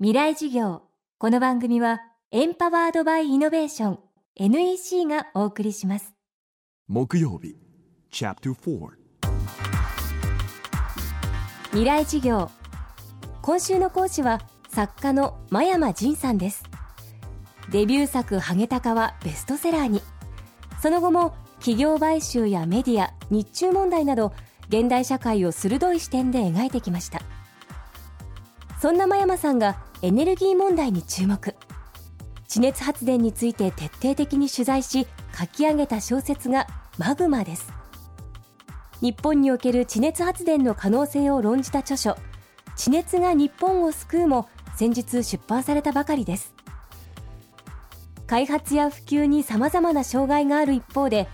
未来事業。この番組はエンパワードバイイノベーション NEC がお送りします。木曜日チャプター4未来事業。今週の講師は作家の真山仁さんです。デビュー作「ハゲタカ」はベストセラーに。その後も企業買収やメディア日中問題など現代社会を鋭い視点で描いてきました。そんな真山さんがエネルギー問題に注目。地熱発電について徹底的に取材し書き上げた小説が「マグマ」です。日本における地熱発電の可能性を論じた著書「地熱が日本を救う」も先日出版されたばかりです。開発や普及にさまざまな障害がある一方で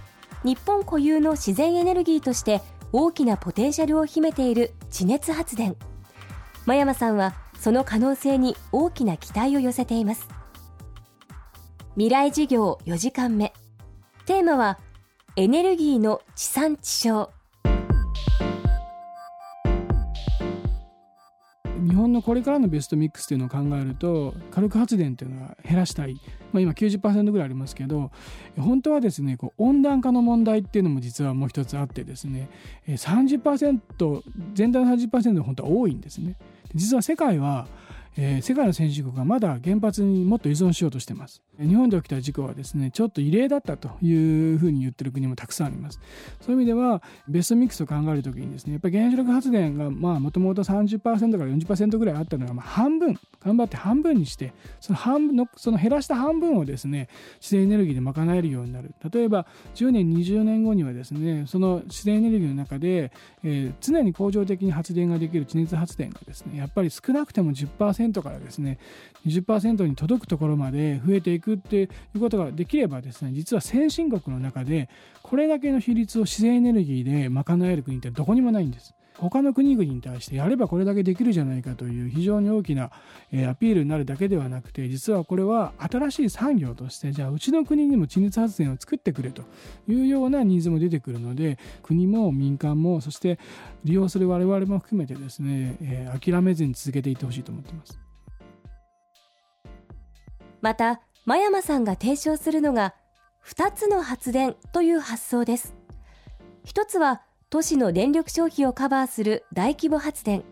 日本固有の自然エネルギーとして大きなポテンシャルを秘めている地熱発電。真山さんはその可能性に大きな期待を寄せています。未来事業4時間目。テーマはエネルギーの地産地消。日本のこれからのベストミックスというのを考えると火力発電というのは減らしたい、まあ、今90%ぐらいありますけど本当はですねこう温暖化の問題っていうのも実はもう一つあってですね30%全体の30%本当は多いんですね。実は世界はえー、世界の先進国はまだ原発にもっと依存しようとしています。日本で起きた事故はですねちょっと異例だったというふうに言ってる国もたくさんあります。そういう意味ではベストミックスを考えるときにですねやっぱり原子力発電がまあもともと30%から40%ぐらいあったのがまあ半分。頑張って半分にしてその半分のその減らした半分をですね自然エネルギーで賄えるようになる。例えば10年20年後にはですねその自然エネルギーの中で、えー、常に恒常的に発電ができる地熱発電がですねやっぱり少なくても10%からですね20%に届くところまで増えていくっていうことができればですね実は先進国の中でこれだけの比率を自然エネルギーで賄える国ってどこにもないんです。他の国々に対してやればこれだけできるじゃないかという非常に大きな、えアピールになるだけではなくて実はこれは新しい産業としてじゃあうちの国にも地熱発電を作ってくれというようなニーズも出てくるので国も民間もそして利用する我々も含めてですね、え諦めずに続けていってほしいと思ってます。また真山さんが提唱するのが2つの発電という発想です一つは都市の電力消費をカバーする大規模発電。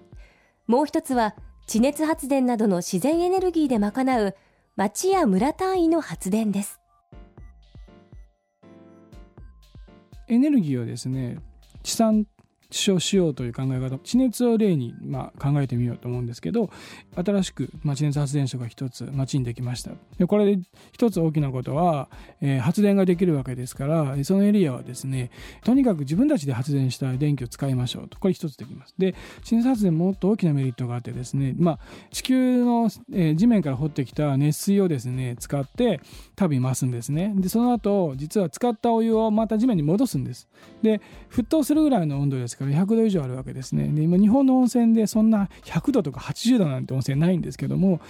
もう一つは地熱発電などの自然エネルギーで賄う町や村単位の発電です。エネルギーはですね地産地消しようという考え方。地熱を例にまあ考えてみようと思うんですけど新しく地熱発電所が一つ町にできました。でこれで一つ大きなことは、えー、発電ができるわけですからそのエリアはですねとにかく自分たちで発電した電気を使いましょうと。これ一つできます。で地熱発電もっと大きなメリットがあってですね、まあ、地球の、えー、地面から掘ってきた熱水をですね使って旅に回すんですね。でその後実は使ったお湯をまた地面に戻すんです。で沸騰するぐらいの温度ですから100度以上あるわけですね。で今日本の温泉でそんな100度とか80度なんて温泉ないんですけども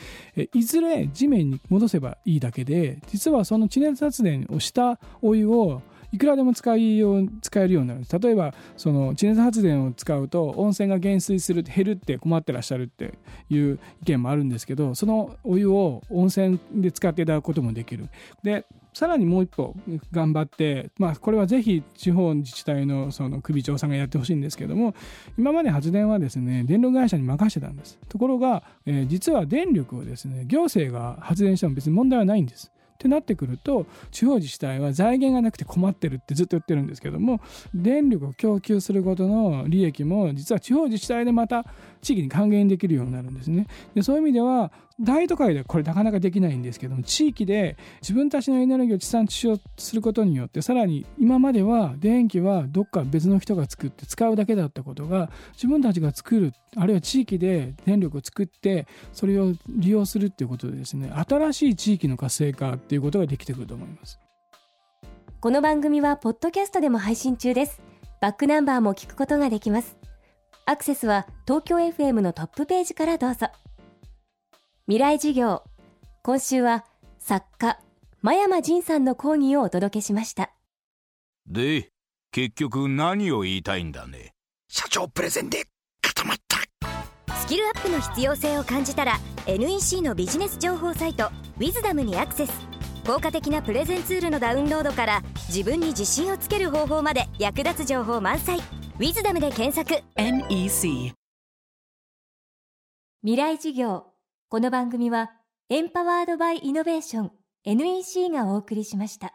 いずれ地面に戻せばいいだけで実はその地熱発電をしたお湯をいくらでも使いよう使えるようになる。例えばその地熱発電を使うと温泉が減水する減るって困ってらっしゃるっていう意見もあるんですけどそのお湯を温泉で使っていただくこともできる。でさらにもう一歩頑張って、まあ、これはぜひ地方自治体のその首長さんがやってほしいんですけども今まで発電はですね電力会社に任せてたんです。ところが、えー、実は電力をですね行政が発電しても別に問題はないんです。ってなってくると地方自治体は財源がなくて困ってるってずっと言ってるんですけども電力を供給することの利益も実は地方自治体でまた地域に還元できるようになるんですね。でそういう意味では大都会ではこれなかなかできないんですけども地域で自分たちのエネルギーを地産地消することによってさらに今までは電気はどっか別の人が作って使うだけだったことが自分たちが作るあるいは地域で電力を作ってそれを利用するっていうことでですね新しい地域の活性化っていうことができてくると思います。この番組はポッドキャストでも配信中です。バックナンバーも聞くことができます。アクセスは東京 FM のトップページからどうぞ。未来授業。今週は作家真山仁さんの講義をお届けしました。で結局何を言いたいんだね。社長プレゼンで固まった。スキルアップの必要性を感じたら NEC のビジネス情報サイト「ウィズダムにアクセス効果的なプレゼンツールのダウンロードから自分に自信をつける方法まで役立つ情報満載「ウィズダムで検索。NEC 未来事業。この番組はエンパワードバイイノベーション NEC がお送りしました